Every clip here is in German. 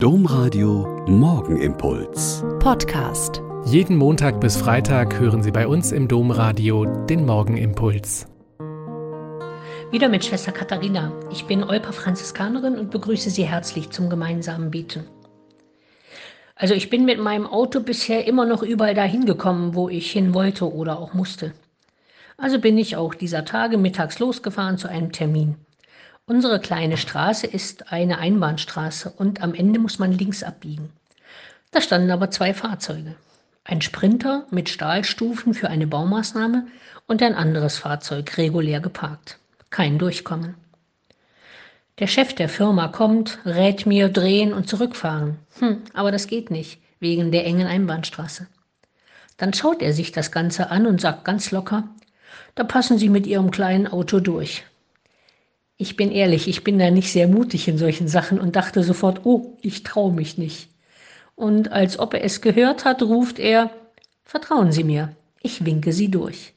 Domradio Morgenimpuls. Podcast. Jeden Montag bis Freitag hören Sie bei uns im Domradio den Morgenimpuls. Wieder mit Schwester Katharina. Ich bin Olpa Franziskanerin und begrüße Sie herzlich zum gemeinsamen Beten. Also ich bin mit meinem Auto bisher immer noch überall dahin gekommen, wo ich hin wollte oder auch musste. Also bin ich auch dieser Tage mittags losgefahren zu einem Termin. Unsere kleine Straße ist eine Einbahnstraße und am Ende muss man links abbiegen. Da standen aber zwei Fahrzeuge. Ein Sprinter mit Stahlstufen für eine Baumaßnahme und ein anderes Fahrzeug regulär geparkt. Kein Durchkommen. Der Chef der Firma kommt, rät mir drehen und zurückfahren. Hm, aber das geht nicht, wegen der engen Einbahnstraße. Dann schaut er sich das Ganze an und sagt ganz locker, da passen Sie mit Ihrem kleinen Auto durch. Ich bin ehrlich, ich bin da nicht sehr mutig in solchen Sachen und dachte sofort, oh, ich traue mich nicht. Und als ob er es gehört hat, ruft er, Vertrauen Sie mir, ich winke Sie durch.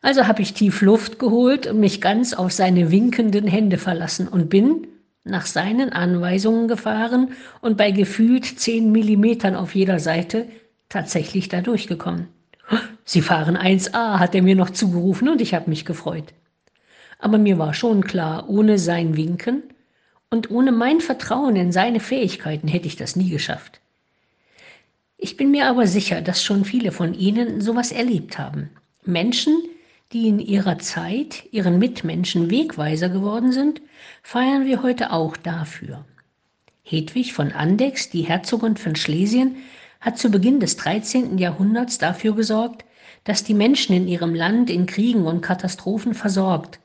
Also habe ich tief Luft geholt und mich ganz auf seine winkenden Hände verlassen und bin nach seinen Anweisungen gefahren und bei gefühlt zehn Millimetern auf jeder Seite tatsächlich da durchgekommen. Sie fahren 1a, hat er mir noch zugerufen und ich habe mich gefreut. Aber mir war schon klar, ohne sein Winken und ohne mein Vertrauen in seine Fähigkeiten hätte ich das nie geschafft. Ich bin mir aber sicher, dass schon viele von Ihnen sowas erlebt haben. Menschen, die in ihrer Zeit ihren Mitmenschen Wegweiser geworden sind, feiern wir heute auch dafür. Hedwig von Andechs, die Herzogin von Schlesien, hat zu Beginn des 13. Jahrhunderts dafür gesorgt, dass die Menschen in ihrem Land in Kriegen und Katastrophen versorgt,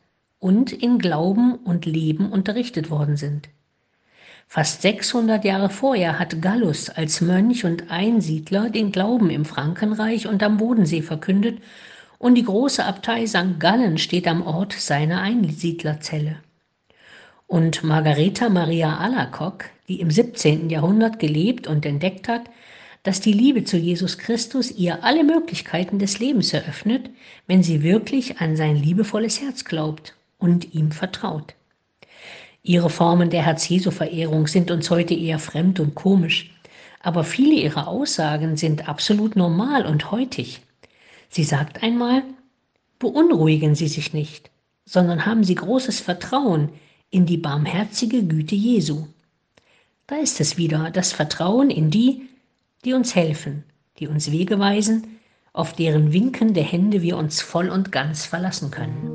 und in Glauben und Leben unterrichtet worden sind. Fast 600 Jahre vorher hat Gallus als Mönch und Einsiedler den Glauben im Frankenreich und am Bodensee verkündet und die große Abtei St. Gallen steht am Ort seiner Einsiedlerzelle. Und Margareta Maria Alacock, die im 17. Jahrhundert gelebt und entdeckt hat, dass die Liebe zu Jesus Christus ihr alle Möglichkeiten des Lebens eröffnet, wenn sie wirklich an sein liebevolles Herz glaubt und ihm vertraut. Ihre Formen der Herz-Jesu-Verehrung sind uns heute eher fremd und komisch, aber viele ihrer Aussagen sind absolut normal und heutig. Sie sagt einmal, beunruhigen Sie sich nicht, sondern haben Sie großes Vertrauen in die barmherzige Güte Jesu. Da ist es wieder, das Vertrauen in die, die uns helfen, die uns Wege weisen, auf deren winkende Hände wir uns voll und ganz verlassen können.